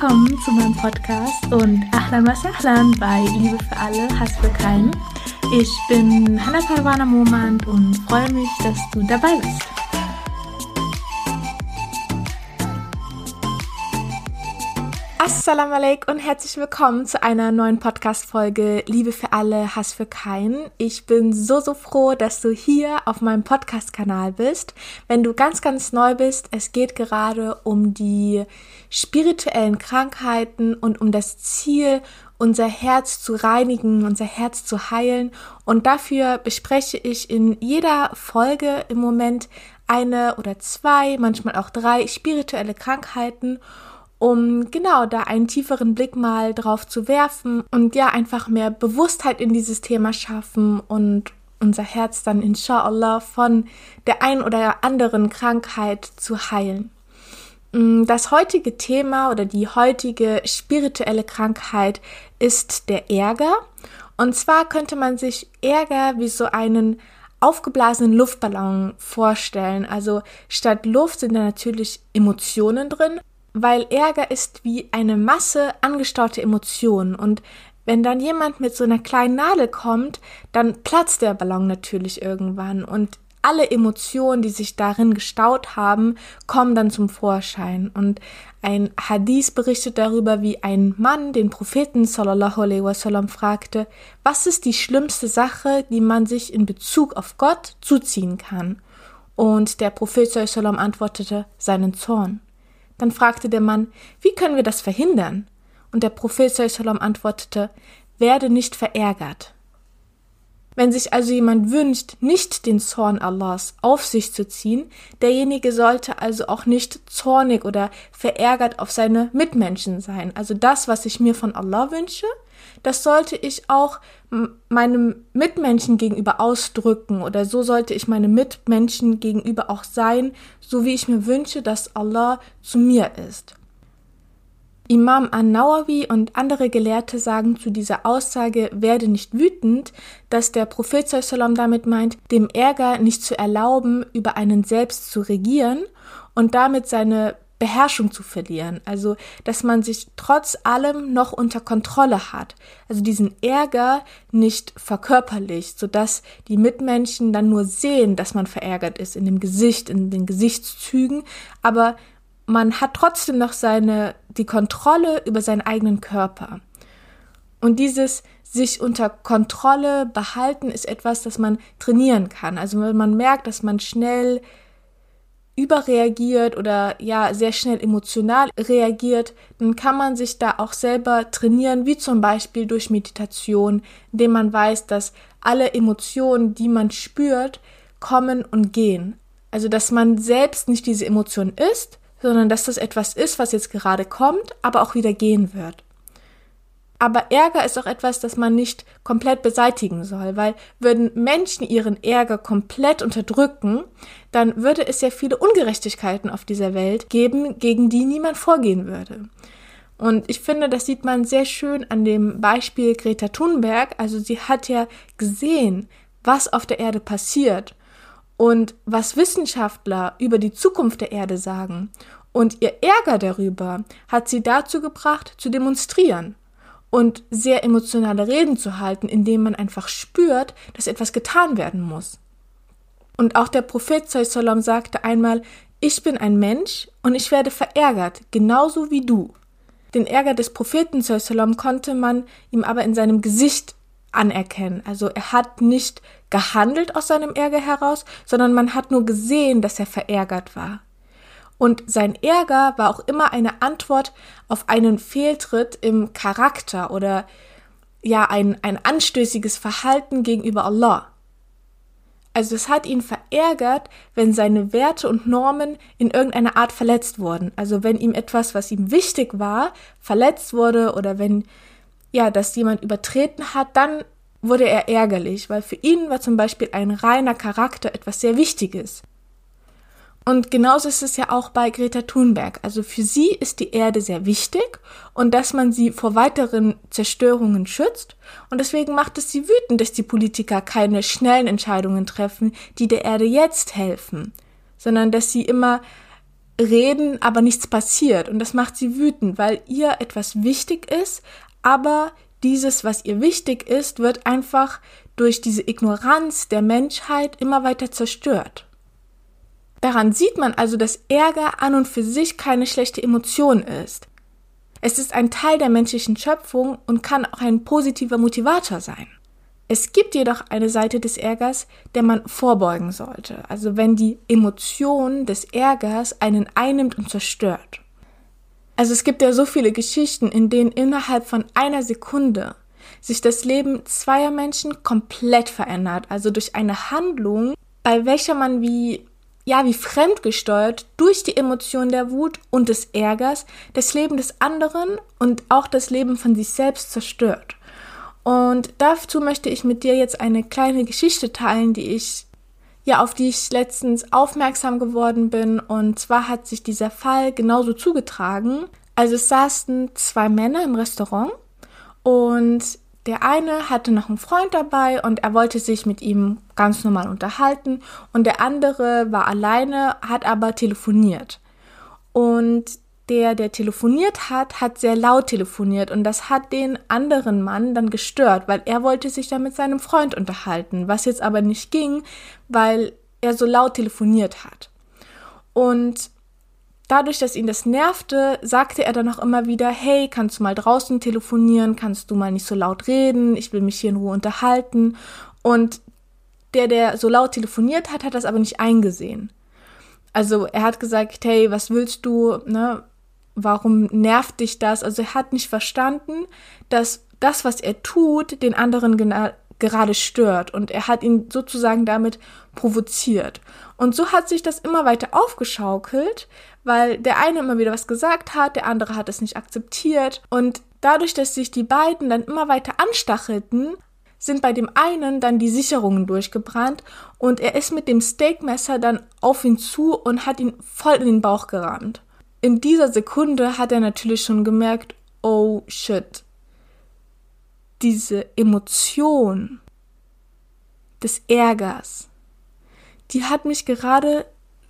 Willkommen zu meinem Podcast und Ahlan was Ahlan bei Liebe für alle, Hass für keinen. Ich bin Hannah Parwana Momand und freue mich, dass du dabei bist. Assalamu alaikum und herzlich willkommen zu einer neuen Podcast-Folge Liebe für alle, Hass für keinen. Ich bin so, so froh, dass du hier auf meinem Podcast-Kanal bist. Wenn du ganz, ganz neu bist, es geht gerade um die spirituellen Krankheiten und um das Ziel, unser Herz zu reinigen, unser Herz zu heilen. Und dafür bespreche ich in jeder Folge im Moment eine oder zwei, manchmal auch drei spirituelle Krankheiten um genau da einen tieferen Blick mal drauf zu werfen und ja einfach mehr Bewusstheit in dieses Thema schaffen und unser Herz dann inshallah von der ein oder anderen Krankheit zu heilen. Mm, das heutige Thema oder die heutige spirituelle Krankheit ist der Ärger. Und zwar könnte man sich Ärger wie so einen aufgeblasenen Luftballon vorstellen. Also statt Luft sind da natürlich Emotionen drin weil Ärger ist wie eine Masse angestaute Emotionen und wenn dann jemand mit so einer kleinen Nadel kommt, dann platzt der Ballon natürlich irgendwann und alle Emotionen, die sich darin gestaut haben, kommen dann zum Vorschein. Und ein Hadith berichtet darüber, wie ein Mann den Propheten sallallahu alaihi wasallam fragte, was ist die schlimmste Sache, die man sich in Bezug auf Gott zuziehen kann? Und der Prophet sallallahu antwortete, seinen Zorn. Dann fragte der Mann, wie können wir das verhindern? Und der Prophet sallam antwortete, werde nicht verärgert. Wenn sich also jemand wünscht, nicht den Zorn Allahs auf sich zu ziehen, derjenige sollte also auch nicht zornig oder verärgert auf seine Mitmenschen sein. Also das, was ich mir von Allah wünsche, das sollte ich auch meinem Mitmenschen gegenüber ausdrücken oder so sollte ich meinem Mitmenschen gegenüber auch sein, so wie ich mir wünsche, dass Allah zu mir ist. Imam an-Nawawi und andere Gelehrte sagen zu dieser Aussage, werde nicht wütend, dass der Prophet sallam damit meint, dem Ärger nicht zu erlauben, über einen selbst zu regieren und damit seine Beherrschung zu verlieren. Also, dass man sich trotz allem noch unter Kontrolle hat. Also diesen Ärger nicht verkörperlicht, sodass die Mitmenschen dann nur sehen, dass man verärgert ist in dem Gesicht, in den Gesichtszügen, aber man hat trotzdem noch seine, die Kontrolle über seinen eigenen Körper. Und dieses sich unter Kontrolle behalten ist etwas, das man trainieren kann. Also wenn man merkt, dass man schnell überreagiert oder ja sehr schnell emotional reagiert, dann kann man sich da auch selber trainieren, wie zum Beispiel durch Meditation, indem man weiß, dass alle Emotionen, die man spürt, kommen und gehen. Also dass man selbst nicht diese Emotion ist, sondern dass das etwas ist, was jetzt gerade kommt, aber auch wieder gehen wird. Aber Ärger ist auch etwas, das man nicht komplett beseitigen soll, weil würden Menschen ihren Ärger komplett unterdrücken, dann würde es ja viele Ungerechtigkeiten auf dieser Welt geben, gegen die niemand vorgehen würde. Und ich finde, das sieht man sehr schön an dem Beispiel Greta Thunberg. Also sie hat ja gesehen, was auf der Erde passiert und was Wissenschaftler über die Zukunft der Erde sagen. Und ihr Ärger darüber hat sie dazu gebracht, zu demonstrieren und sehr emotionale Reden zu halten, indem man einfach spürt, dass etwas getan werden muss. Und auch der Prophet Sallam sagte einmal, ich bin ein Mensch und ich werde verärgert, genauso wie du. Den Ärger des Propheten Sallam konnte man ihm aber in seinem Gesicht anerkennen. Also er hat nicht gehandelt aus seinem Ärger heraus, sondern man hat nur gesehen, dass er verärgert war. Und sein Ärger war auch immer eine Antwort auf einen Fehltritt im Charakter oder ja, ein, ein anstößiges Verhalten gegenüber Allah. Also es hat ihn verärgert, wenn seine Werte und Normen in irgendeiner Art verletzt wurden. Also wenn ihm etwas, was ihm wichtig war, verletzt wurde oder wenn ja, das jemand übertreten hat, dann wurde er ärgerlich, weil für ihn war zum Beispiel ein reiner Charakter etwas sehr Wichtiges. Und genauso ist es ja auch bei Greta Thunberg. Also für sie ist die Erde sehr wichtig und dass man sie vor weiteren Zerstörungen schützt. Und deswegen macht es sie wütend, dass die Politiker keine schnellen Entscheidungen treffen, die der Erde jetzt helfen, sondern dass sie immer reden, aber nichts passiert. Und das macht sie wütend, weil ihr etwas wichtig ist, aber dieses, was ihr wichtig ist, wird einfach durch diese Ignoranz der Menschheit immer weiter zerstört. Daran sieht man also, dass Ärger an und für sich keine schlechte Emotion ist. Es ist ein Teil der menschlichen Schöpfung und kann auch ein positiver Motivator sein. Es gibt jedoch eine Seite des Ärgers, der man vorbeugen sollte, also wenn die Emotion des Ärgers einen einnimmt und zerstört. Also es gibt ja so viele Geschichten, in denen innerhalb von einer Sekunde sich das Leben zweier Menschen komplett verändert, also durch eine Handlung, bei welcher man wie ja, wie fremdgesteuert durch die Emotion der Wut und des Ärgers das Leben des anderen und auch das Leben von sich selbst zerstört. Und dazu möchte ich mit dir jetzt eine kleine Geschichte teilen, die ich ja, auf die ich letztens aufmerksam geworden bin. Und zwar hat sich dieser Fall genauso zugetragen. Also es saßen zwei Männer im Restaurant und der eine hatte noch einen Freund dabei und er wollte sich mit ihm ganz normal unterhalten und der andere war alleine, hat aber telefoniert. Und der, der telefoniert hat, hat sehr laut telefoniert und das hat den anderen Mann dann gestört, weil er wollte sich dann mit seinem Freund unterhalten, was jetzt aber nicht ging, weil er so laut telefoniert hat. Und Dadurch, dass ihn das nervte, sagte er dann auch immer wieder, hey, kannst du mal draußen telefonieren, kannst du mal nicht so laut reden, ich will mich hier in Ruhe unterhalten. Und der, der so laut telefoniert hat, hat das aber nicht eingesehen. Also er hat gesagt, hey, was willst du, ne? Warum nervt dich das? Also er hat nicht verstanden, dass das, was er tut, den anderen gerade stört und er hat ihn sozusagen damit provoziert. Und so hat sich das immer weiter aufgeschaukelt, weil der eine immer wieder was gesagt hat, der andere hat es nicht akzeptiert und dadurch, dass sich die beiden dann immer weiter anstachelten, sind bei dem einen dann die Sicherungen durchgebrannt und er ist mit dem Steakmesser dann auf ihn zu und hat ihn voll in den Bauch gerammt. In dieser Sekunde hat er natürlich schon gemerkt, oh shit, diese Emotion des Ärgers, die hat mich gerade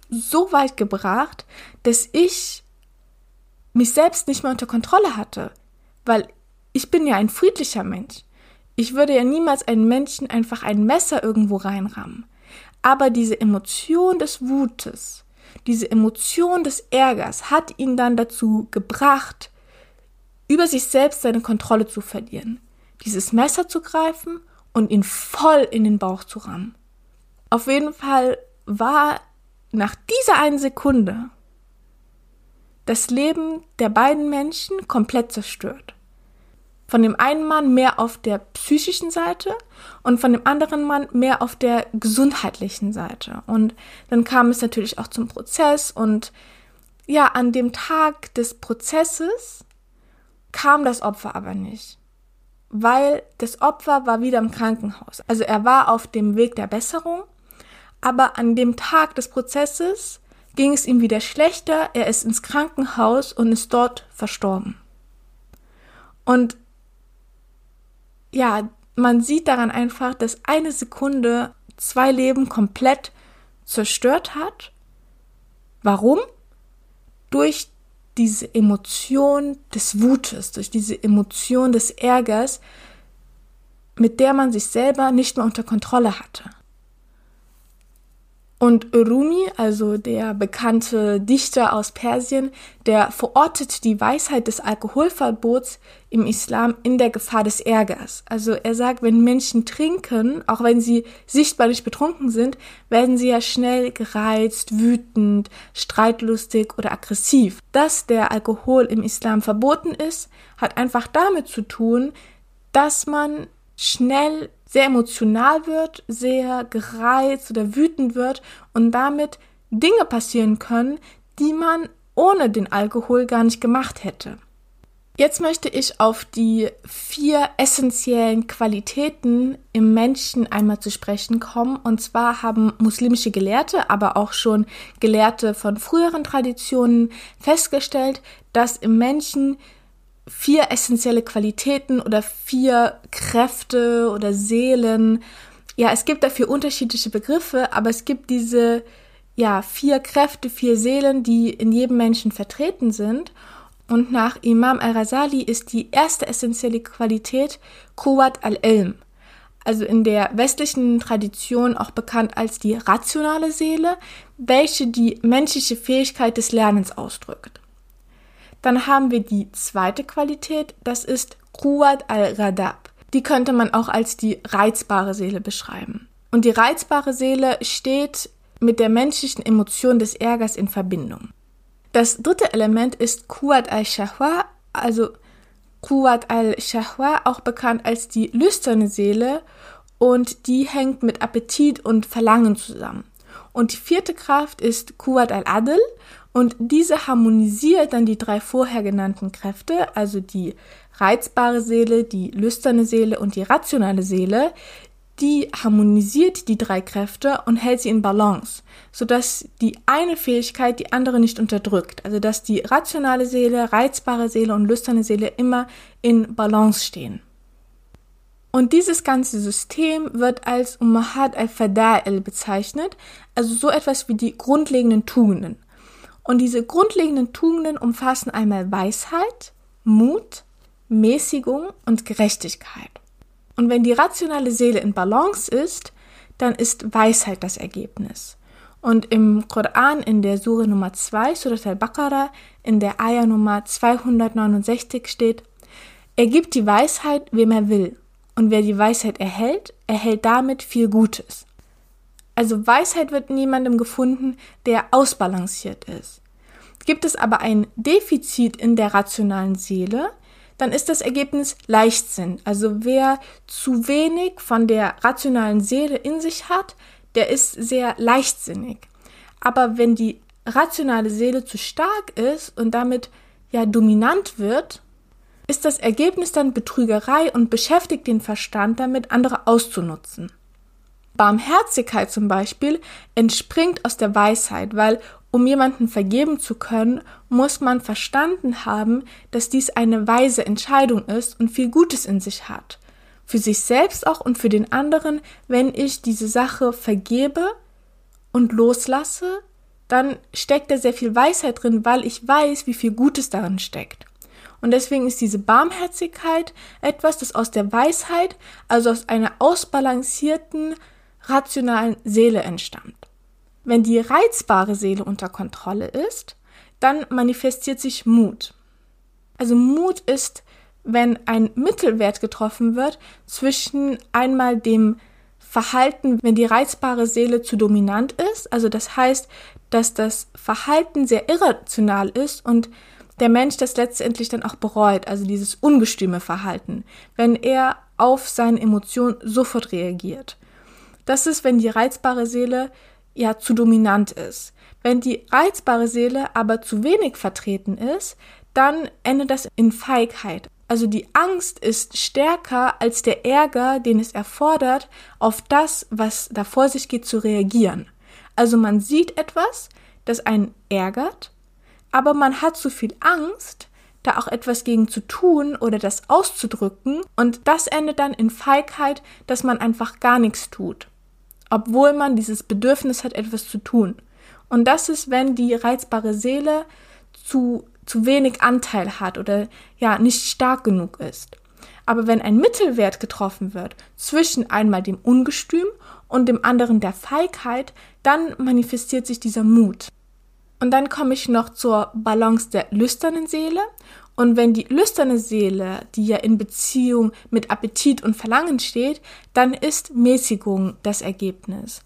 so weit gebracht, dass ich mich selbst nicht mehr unter Kontrolle hatte, weil ich bin ja ein friedlicher Mensch. Ich würde ja niemals einen Menschen einfach ein Messer irgendwo reinrammen. Aber diese Emotion des Wutes, diese Emotion des Ärgers hat ihn dann dazu gebracht, über sich selbst seine Kontrolle zu verlieren dieses Messer zu greifen und ihn voll in den Bauch zu rammen. Auf jeden Fall war nach dieser einen Sekunde das Leben der beiden Menschen komplett zerstört. Von dem einen Mann mehr auf der psychischen Seite und von dem anderen Mann mehr auf der gesundheitlichen Seite. Und dann kam es natürlich auch zum Prozess und ja, an dem Tag des Prozesses kam das Opfer aber nicht weil das Opfer war wieder im Krankenhaus. Also er war auf dem Weg der Besserung, aber an dem Tag des Prozesses ging es ihm wieder schlechter, er ist ins Krankenhaus und ist dort verstorben. Und ja, man sieht daran einfach, dass eine Sekunde zwei Leben komplett zerstört hat. Warum? Durch diese Emotion des Wutes, durch diese Emotion des Ärgers, mit der man sich selber nicht mehr unter Kontrolle hatte. Und Rumi, also der bekannte Dichter aus Persien, der verortet die Weisheit des Alkoholverbots im Islam in der Gefahr des Ärgers. Also er sagt, wenn Menschen trinken, auch wenn sie sichtbar nicht betrunken sind, werden sie ja schnell gereizt, wütend, streitlustig oder aggressiv. Dass der Alkohol im Islam verboten ist, hat einfach damit zu tun, dass man schnell sehr emotional wird, sehr gereizt oder wütend wird und damit Dinge passieren können, die man ohne den Alkohol gar nicht gemacht hätte. Jetzt möchte ich auf die vier essentiellen Qualitäten im Menschen einmal zu sprechen kommen. Und zwar haben muslimische Gelehrte, aber auch schon Gelehrte von früheren Traditionen festgestellt, dass im Menschen vier essentielle Qualitäten oder vier Kräfte oder Seelen. Ja, es gibt dafür unterschiedliche Begriffe, aber es gibt diese ja vier Kräfte, vier Seelen, die in jedem Menschen vertreten sind. Und nach Imam al-Rasali ist die erste essentielle Qualität Quwat al-Ilm, also in der westlichen Tradition auch bekannt als die rationale Seele, welche die menschliche Fähigkeit des Lernens ausdrückt. Dann haben wir die zweite Qualität, das ist Quwat al-Radab. Die könnte man auch als die reizbare Seele beschreiben. Und die reizbare Seele steht mit der menschlichen Emotion des Ärgers in Verbindung. Das dritte Element ist Quwat al-Shahwa, also Quwat al-Shahwa, auch bekannt als die lüsterne Seele, und die hängt mit Appetit und Verlangen zusammen. Und die vierte Kraft ist Quwat al-Adl, und diese harmonisiert dann die drei vorher genannten Kräfte, also die reizbare Seele, die lüsterne Seele und die rationale Seele, die harmonisiert die drei Kräfte und hält sie in Balance, sodass die eine Fähigkeit die andere nicht unterdrückt, also dass die rationale Seele, reizbare Seele und lüsterne Seele immer in Balance stehen. Und dieses ganze System wird als Ummahat al-Fada'il bezeichnet, also so etwas wie die grundlegenden Tugenden. Und diese grundlegenden Tugenden umfassen einmal Weisheit, Mut, Mäßigung und Gerechtigkeit. Und wenn die rationale Seele in Balance ist, dann ist Weisheit das Ergebnis. Und im Koran in der Sure Nummer 2, Surat al-Baqarah, in der Ayah Nummer 269 steht, er gibt die Weisheit, wem er will. Und wer die Weisheit erhält, erhält damit viel Gutes. Also Weisheit wird niemandem gefunden, der ausbalanciert ist. Gibt es aber ein Defizit in der rationalen Seele, dann ist das Ergebnis Leichtsinn. Also wer zu wenig von der rationalen Seele in sich hat, der ist sehr leichtsinnig. Aber wenn die rationale Seele zu stark ist und damit ja dominant wird, ist das Ergebnis dann Betrügerei und beschäftigt den Verstand damit, andere auszunutzen. Barmherzigkeit zum Beispiel entspringt aus der Weisheit, weil um jemanden vergeben zu können, muss man verstanden haben, dass dies eine weise Entscheidung ist und viel Gutes in sich hat. Für sich selbst auch und für den anderen, wenn ich diese Sache vergebe und loslasse, dann steckt da sehr viel Weisheit drin, weil ich weiß, wie viel Gutes darin steckt. Und deswegen ist diese Barmherzigkeit etwas, das aus der Weisheit, also aus einer ausbalancierten, rationalen Seele entstammt. Wenn die reizbare Seele unter Kontrolle ist, dann manifestiert sich Mut. Also Mut ist, wenn ein Mittelwert getroffen wird zwischen einmal dem Verhalten, wenn die reizbare Seele zu dominant ist, also das heißt, dass das Verhalten sehr irrational ist und der Mensch das letztendlich dann auch bereut, also dieses ungestüme Verhalten, wenn er auf seine Emotionen sofort reagiert. Das ist, wenn die reizbare Seele ja zu dominant ist. Wenn die reizbare Seele aber zu wenig vertreten ist, dann endet das in Feigheit. Also die Angst ist stärker als der Ärger, den es erfordert, auf das, was da vor sich geht, zu reagieren. Also man sieht etwas, das einen ärgert, aber man hat zu viel Angst, da auch etwas gegen zu tun oder das auszudrücken und das endet dann in Feigheit, dass man einfach gar nichts tut obwohl man dieses Bedürfnis hat, etwas zu tun. Und das ist, wenn die reizbare Seele zu, zu wenig Anteil hat oder ja nicht stark genug ist. Aber wenn ein Mittelwert getroffen wird zwischen einmal dem Ungestüm und dem anderen der Feigheit, dann manifestiert sich dieser Mut. Und dann komme ich noch zur Balance der lüsternen Seele. Und wenn die lüsterne Seele, die ja in Beziehung mit Appetit und Verlangen steht, dann ist Mäßigung das Ergebnis.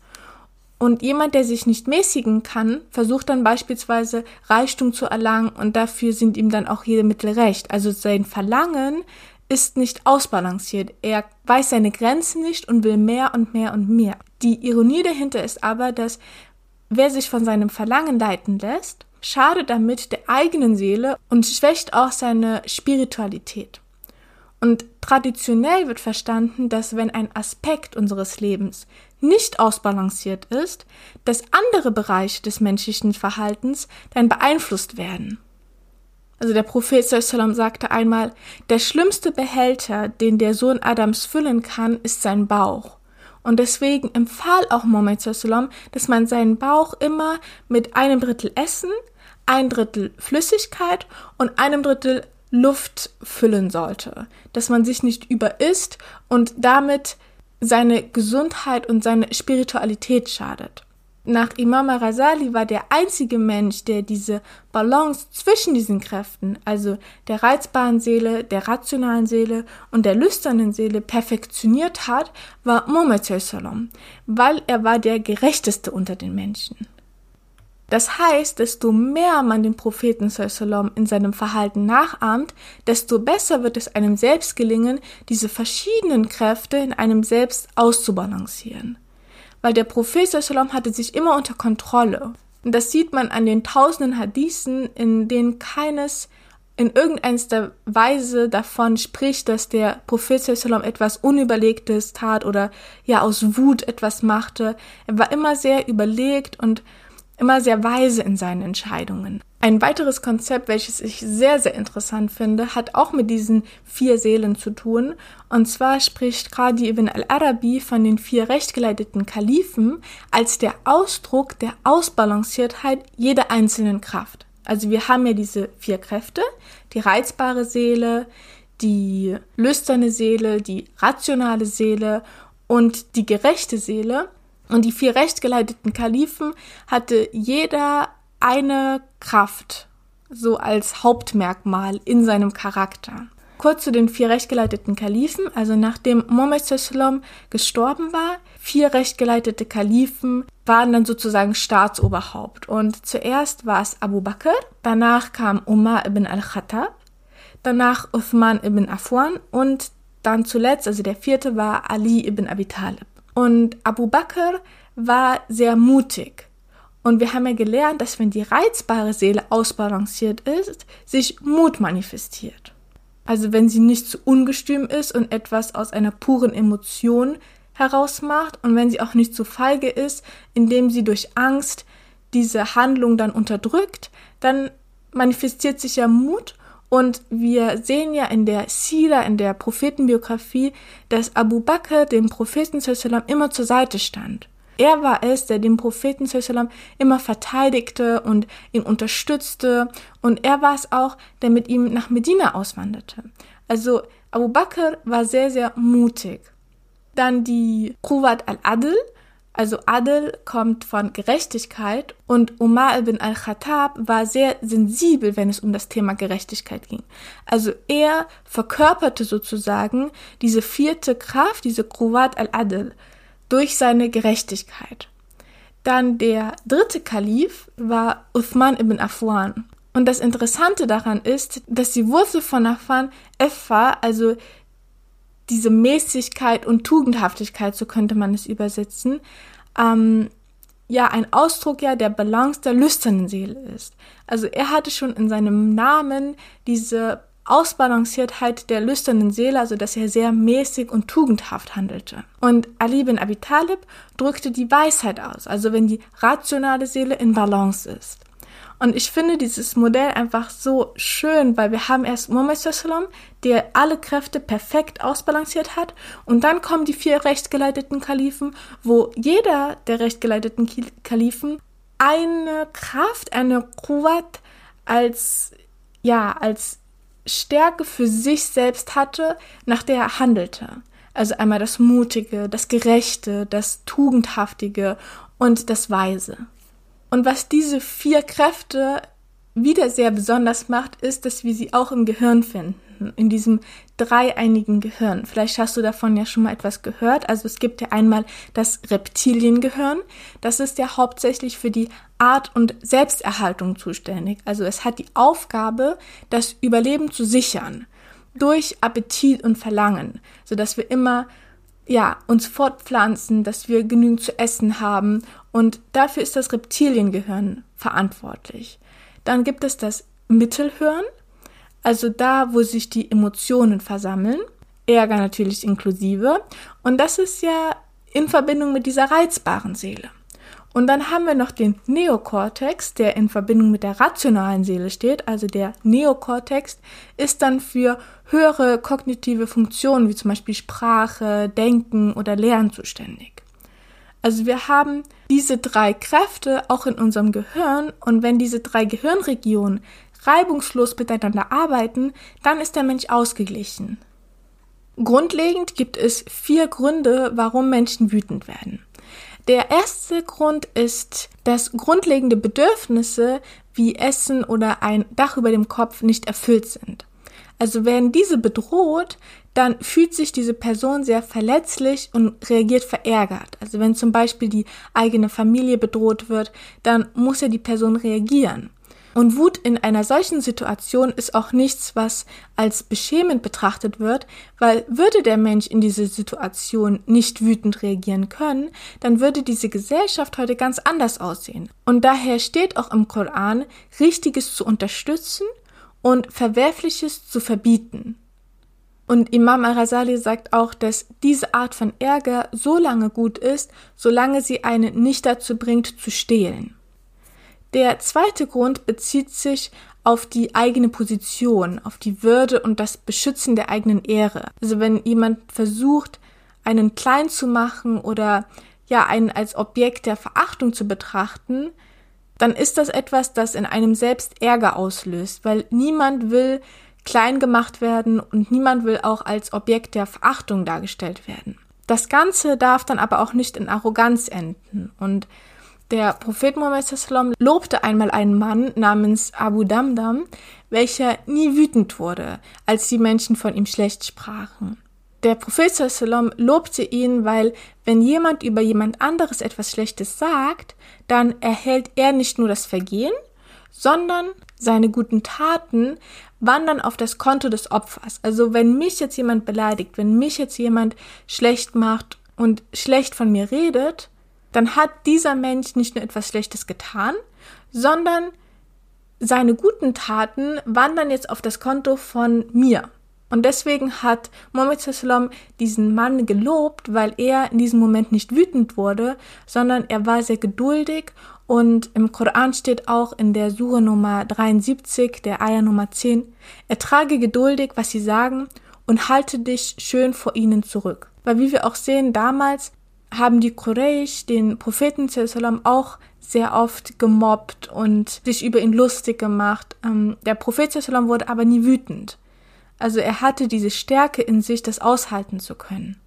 Und jemand, der sich nicht mäßigen kann, versucht dann beispielsweise Reichtum zu erlangen und dafür sind ihm dann auch jede Mittel recht. Also sein Verlangen ist nicht ausbalanciert. Er weiß seine Grenzen nicht und will mehr und mehr und mehr. Die Ironie dahinter ist aber, dass wer sich von seinem Verlangen leiten lässt, schadet damit der eigenen Seele und schwächt auch seine Spiritualität. Und traditionell wird verstanden, dass wenn ein Aspekt unseres Lebens nicht ausbalanciert ist, dass andere Bereiche des menschlichen Verhaltens dann beeinflusst werden. Also der Prophet Sallam sagte einmal, der schlimmste Behälter, den der Sohn Adams füllen kann, ist sein Bauch. Und deswegen empfahl auch Mohammed Sallam, dass man seinen Bauch immer mit einem Drittel Essen, ein Drittel Flüssigkeit und einem Drittel Luft füllen sollte. Dass man sich nicht überisst und damit seine Gesundheit und seine Spiritualität schadet. Nach Imam Razali war der einzige Mensch, der diese Balance zwischen diesen Kräften, also der reizbaren Seele, der rationalen Seele und der lüsternen Seele perfektioniert hat, war Muhammad weil er war der gerechteste unter den Menschen. Das heißt, desto mehr man den Propheten sallam in seinem Verhalten nachahmt, desto besser wird es einem selbst gelingen, diese verschiedenen Kräfte in einem selbst auszubalancieren weil der Prophet sallam hatte sich immer unter Kontrolle. Und das sieht man an den tausenden Hadithen, in denen keines in irgendeiner Weise davon spricht, dass der Prophet sallam etwas Unüberlegtes tat oder ja aus Wut etwas machte. Er war immer sehr überlegt und immer sehr weise in seinen Entscheidungen. Ein weiteres Konzept, welches ich sehr, sehr interessant finde, hat auch mit diesen vier Seelen zu tun. Und zwar spricht Qadi ibn al-Arabi von den vier rechtgeleiteten Kalifen als der Ausdruck der Ausbalanciertheit jeder einzelnen Kraft. Also wir haben ja diese vier Kräfte, die reizbare Seele, die lüsterne Seele, die rationale Seele und die gerechte Seele. Und die vier rechtgeleiteten Kalifen hatte jeder eine Kraft, so als Hauptmerkmal in seinem Charakter. Kurz zu den vier rechtgeleiteten Kalifen, also nachdem Mohammed Sallam gestorben war, vier rechtgeleitete Kalifen waren dann sozusagen Staatsoberhaupt. Und zuerst war es Abu Bakr, danach kam Umar ibn al-Khattab, danach Uthman ibn Afwan und dann zuletzt, also der vierte war Ali ibn Abi Talib. Und Abu Bakr war sehr mutig. Und wir haben ja gelernt, dass wenn die reizbare Seele ausbalanciert ist, sich Mut manifestiert. Also wenn sie nicht zu ungestüm ist und etwas aus einer puren Emotion herausmacht und wenn sie auch nicht zu feige ist, indem sie durch Angst diese Handlung dann unterdrückt, dann manifestiert sich ja Mut und wir sehen ja in der Sira, in der Prophetenbiografie, dass Abu Bakr dem Propheten immer zur Seite stand. Er war es, der den Propheten immer verteidigte und ihn unterstützte. Und er war es auch, der mit ihm nach Medina auswanderte. Also Abu Bakr war sehr, sehr mutig. Dann die Quwat al-Adl. Also Adl kommt von Gerechtigkeit und Umar ibn al-Khattab war sehr sensibel, wenn es um das Thema Gerechtigkeit ging. Also er verkörperte sozusagen diese vierte Kraft, diese Quwat al-Adl durch seine Gerechtigkeit. Dann der dritte Kalif war Uthman ibn Afwan. Und das Interessante daran ist, dass die Wurzel von Afan Effa, also diese Mäßigkeit und Tugendhaftigkeit, so könnte man es übersetzen, ähm, ja ein Ausdruck ja der Balance der lüsternen Seele ist. Also er hatte schon in seinem Namen diese Ausbalanciertheit der lüsternen Seele, also dass er sehr mäßig und tugendhaft handelte. Und Ali bin Abi Talib drückte die Weisheit aus, also wenn die rationale Seele in Balance ist. Und ich finde dieses Modell einfach so schön, weil wir haben erst Muhammad Sallam, der alle Kräfte perfekt ausbalanciert hat, und dann kommen die vier rechtgeleiteten Kalifen, wo jeder der rechtgeleiteten Kalifen eine Kraft, eine Quwat als ja, als Stärke für sich selbst hatte, nach der er handelte. Also einmal das Mutige, das Gerechte, das Tugendhaftige und das Weise. Und was diese vier Kräfte wieder sehr besonders macht, ist, dass wir sie auch im Gehirn finden, in diesem dreieinigen Gehirn. Vielleicht hast du davon ja schon mal etwas gehört. Also es gibt ja einmal das Reptiliengehirn. Das ist ja hauptsächlich für die Art und Selbsterhaltung zuständig. Also es hat die Aufgabe, das Überleben zu sichern durch Appetit und Verlangen, so dass wir immer ja, uns fortpflanzen, dass wir genügend zu essen haben und dafür ist das Reptiliengehirn verantwortlich. Dann gibt es das Mittelhirn, also da, wo sich die Emotionen versammeln, Ärger natürlich inklusive. Und das ist ja in Verbindung mit dieser reizbaren Seele. Und dann haben wir noch den Neokortex, der in Verbindung mit der rationalen Seele steht. Also der Neokortex ist dann für höhere kognitive Funktionen wie zum Beispiel Sprache, Denken oder Lernen zuständig. Also wir haben diese drei Kräfte auch in unserem Gehirn und wenn diese drei Gehirnregionen reibungslos miteinander arbeiten, dann ist der Mensch ausgeglichen. Grundlegend gibt es vier Gründe, warum Menschen wütend werden. Der erste Grund ist, dass grundlegende Bedürfnisse wie Essen oder ein Dach über dem Kopf nicht erfüllt sind. Also werden diese bedroht, dann fühlt sich diese Person sehr verletzlich und reagiert verärgert. Also wenn zum Beispiel die eigene Familie bedroht wird, dann muss ja die Person reagieren. Und Wut in einer solchen Situation ist auch nichts, was als beschämend betrachtet wird, weil würde der Mensch in diese Situation nicht wütend reagieren können, dann würde diese Gesellschaft heute ganz anders aussehen. Und daher steht auch im Koran, Richtiges zu unterstützen und Verwerfliches zu verbieten. Und Imam al-Rasali sagt auch, dass diese Art von Ärger so lange gut ist, solange sie einen nicht dazu bringt, zu stehlen. Der zweite Grund bezieht sich auf die eigene Position, auf die Würde und das Beschützen der eigenen Ehre. Also wenn jemand versucht, einen klein zu machen oder ja, einen als Objekt der Verachtung zu betrachten, dann ist das etwas, das in einem selbst Ärger auslöst, weil niemand will klein gemacht werden und niemand will auch als Objekt der Verachtung dargestellt werden. Das Ganze darf dann aber auch nicht in Arroganz enden und der Prophet Muhammad lobte einmal einen Mann namens Abu Damdam, welcher nie wütend wurde, als die Menschen von ihm schlecht sprachen. Der Prophet lobte ihn, weil wenn jemand über jemand anderes etwas Schlechtes sagt, dann erhält er nicht nur das Vergehen, sondern seine guten Taten wandern auf das Konto des Opfers. Also wenn mich jetzt jemand beleidigt, wenn mich jetzt jemand schlecht macht und schlecht von mir redet, dann hat dieser Mensch nicht nur etwas Schlechtes getan, sondern seine guten Taten wandern jetzt auf das Konto von mir. Und deswegen hat Mohammed Sallam diesen Mann gelobt, weil er in diesem Moment nicht wütend wurde, sondern er war sehr geduldig und im Koran steht auch in der Sure Nummer 73, der Ayah Nummer 10, ertrage geduldig, was sie sagen und halte dich schön vor ihnen zurück. Weil wie wir auch sehen, damals haben die Quraysh den Propheten auch sehr oft gemobbt und sich über ihn lustig gemacht. Ähm, der Prophet wurde aber nie wütend. Also er hatte diese Stärke in sich, das aushalten zu können.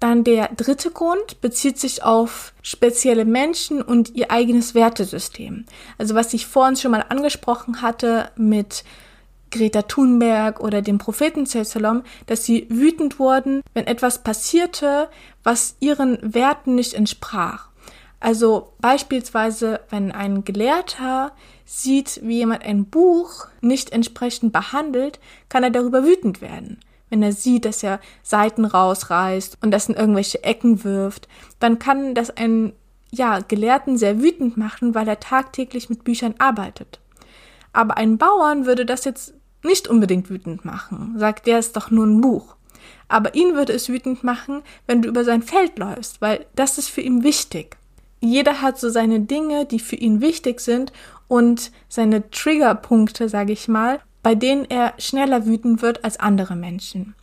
Dann der dritte Grund bezieht sich auf spezielle Menschen und ihr eigenes Wertesystem. Also was ich vorhin schon mal angesprochen hatte mit Greta Thunberg oder dem Propheten Salom, dass sie wütend wurden, wenn etwas passierte, was ihren Werten nicht entsprach. Also beispielsweise, wenn ein Gelehrter sieht, wie jemand ein Buch nicht entsprechend behandelt, kann er darüber wütend werden. Wenn er sieht, dass er Seiten rausreißt und das in irgendwelche Ecken wirft, dann kann das einen ja, Gelehrten sehr wütend machen, weil er tagtäglich mit Büchern arbeitet. Aber einen Bauern würde das jetzt nicht unbedingt wütend machen, sagt, der ist doch nur ein Buch. Aber ihn würde es wütend machen, wenn du über sein Feld läufst, weil das ist für ihn wichtig. Jeder hat so seine Dinge, die für ihn wichtig sind und seine Triggerpunkte, sage ich mal, bei denen er schneller wütend wird als andere Menschen.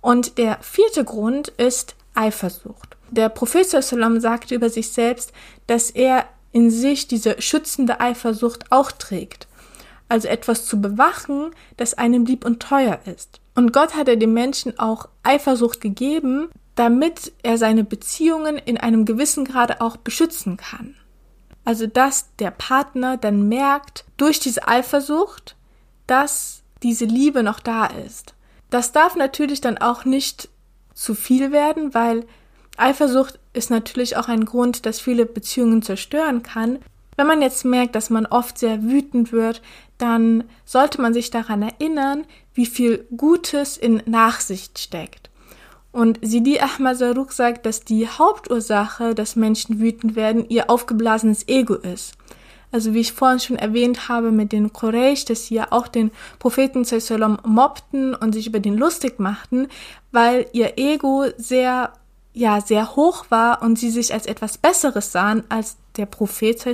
Und der vierte Grund ist Eifersucht. Der Prophet Sallam sagte über sich selbst, dass er in sich diese schützende Eifersucht auch trägt also etwas zu bewachen, das einem lieb und teuer ist. Und Gott hat er dem Menschen auch Eifersucht gegeben, damit er seine Beziehungen in einem gewissen Grade auch beschützen kann. Also dass der Partner dann merkt durch diese Eifersucht, dass diese Liebe noch da ist. Das darf natürlich dann auch nicht zu viel werden, weil Eifersucht ist natürlich auch ein Grund, dass viele Beziehungen zerstören kann. Wenn man jetzt merkt, dass man oft sehr wütend wird, dann sollte man sich daran erinnern, wie viel Gutes in Nachsicht steckt. Und Sidi Ahmad Zaruk sagt, dass die Hauptursache, dass Menschen wütend werden, ihr aufgeblasenes Ego ist. Also wie ich vorhin schon erwähnt habe mit den Quraysh, dass sie ja auch den Propheten Sallam mobbten und sich über den lustig machten, weil ihr Ego sehr, ja, sehr hoch war und sie sich als etwas Besseres sahen als der Prophet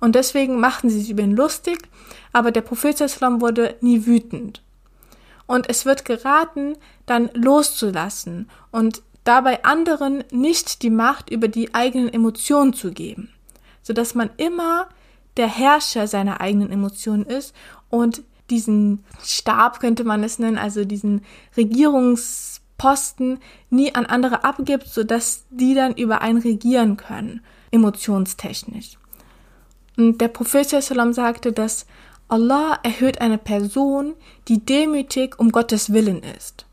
und deswegen machten sie sich über ihn lustig, aber der Prophet wurde nie wütend. Und es wird geraten, dann loszulassen und dabei anderen nicht die Macht über die eigenen Emotionen zu geben, sodass man immer der Herrscher seiner eigenen Emotionen ist und diesen Stab könnte man es nennen, also diesen Regierungsposten nie an andere abgibt, sodass die dann über einen regieren können, emotionstechnisch. Und der Prophet Sallam sagte, dass Allah erhöht eine Person, die demütig um Gottes Willen ist.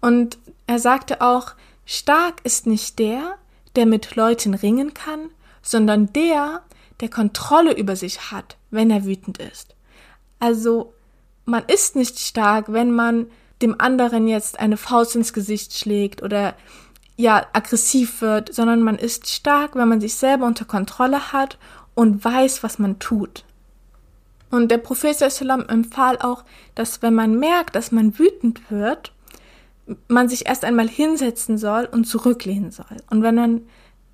Und er sagte auch, stark ist nicht der, der mit Leuten ringen kann, sondern der, der Kontrolle über sich hat, wenn er wütend ist. Also man ist nicht stark, wenn man dem anderen jetzt eine Faust ins Gesicht schlägt oder ja aggressiv wird, sondern man ist stark, wenn man sich selber unter Kontrolle hat und weiß, was man tut. Und der Prophet empfahl auch, dass wenn man merkt, dass man wütend wird, man sich erst einmal hinsetzen soll und zurücklehnen soll. Und wenn man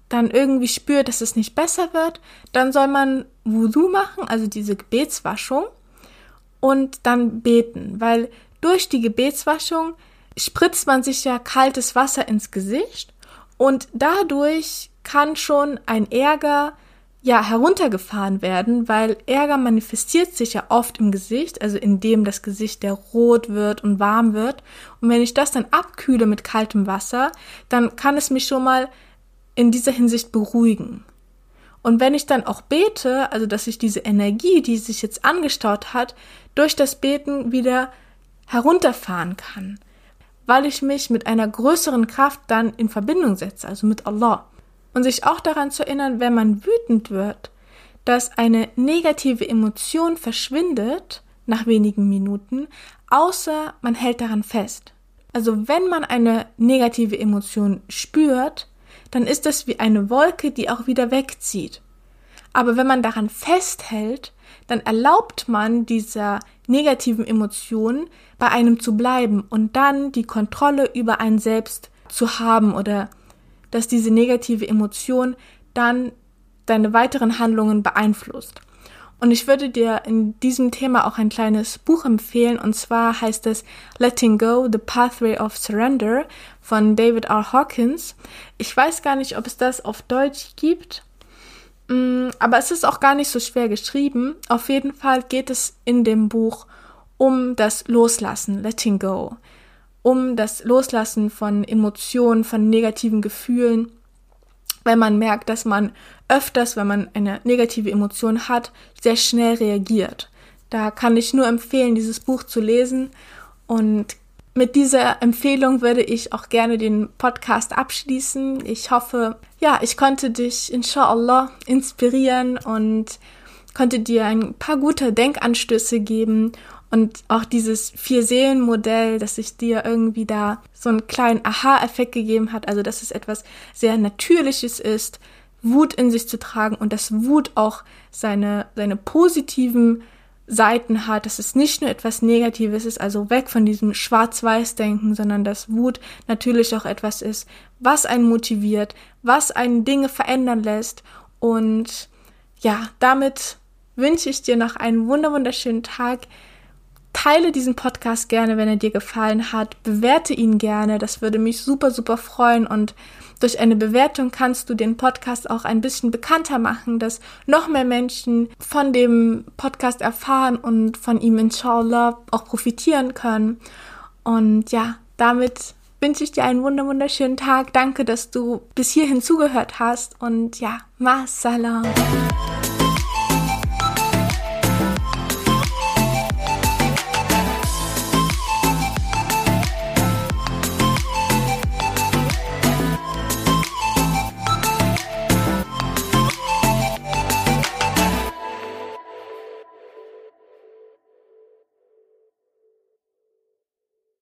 dann irgendwie spürt, dass es nicht besser wird, dann soll man Wudu machen, also diese Gebetswaschung, und dann beten, weil durch die Gebetswaschung spritzt man sich ja kaltes Wasser ins Gesicht und dadurch kann schon ein Ärger ja heruntergefahren werden, weil Ärger manifestiert sich ja oft im Gesicht, also indem das Gesicht der rot wird und warm wird. Und wenn ich das dann abkühle mit kaltem Wasser, dann kann es mich schon mal in dieser Hinsicht beruhigen. Und wenn ich dann auch bete, also dass ich diese Energie, die sich jetzt angestaut hat, durch das Beten wieder herunterfahren kann, weil ich mich mit einer größeren Kraft dann in Verbindung setze, also mit Allah. Und sich auch daran zu erinnern, wenn man wütend wird, dass eine negative Emotion verschwindet nach wenigen Minuten, außer man hält daran fest. Also wenn man eine negative Emotion spürt, dann ist es wie eine Wolke, die auch wieder wegzieht. Aber wenn man daran festhält, dann erlaubt man dieser negativen Emotion bei einem zu bleiben und dann die Kontrolle über einen selbst zu haben oder dass diese negative Emotion dann deine weiteren Handlungen beeinflusst. Und ich würde dir in diesem Thema auch ein kleines Buch empfehlen, und zwar heißt es Letting Go, The Pathway of Surrender von David R. Hawkins. Ich weiß gar nicht, ob es das auf Deutsch gibt, mm, aber es ist auch gar nicht so schwer geschrieben. Auf jeden Fall geht es in dem Buch um das Loslassen, Letting Go, um das Loslassen von Emotionen, von negativen Gefühlen wenn man merkt, dass man öfters, wenn man eine negative Emotion hat, sehr schnell reagiert. Da kann ich nur empfehlen, dieses Buch zu lesen. Und mit dieser Empfehlung würde ich auch gerne den Podcast abschließen. Ich hoffe, ja, ich konnte dich inshallah inspirieren und konnte dir ein paar gute Denkanstöße geben und auch dieses Vier-Seelen-Modell, dass sich dir irgendwie da so einen kleinen Aha-Effekt gegeben hat, also dass es etwas sehr Natürliches ist, Wut in sich zu tragen und dass Wut auch seine, seine positiven Seiten hat, dass es nicht nur etwas Negatives ist, also weg von diesem Schwarz-Weiß-Denken, sondern dass Wut natürlich auch etwas ist, was einen motiviert, was einen Dinge verändern lässt. Und ja, damit wünsche ich dir noch einen wunderschönen Tag. Teile diesen Podcast gerne, wenn er dir gefallen hat. Bewerte ihn gerne. Das würde mich super, super freuen. Und durch eine Bewertung kannst du den Podcast auch ein bisschen bekannter machen, dass noch mehr Menschen von dem Podcast erfahren und von ihm inshallah auch profitieren können. Und ja, damit wünsche ich dir einen wunderschönen Tag. Danke, dass du bis hierhin zugehört hast. Und ja, ma salam.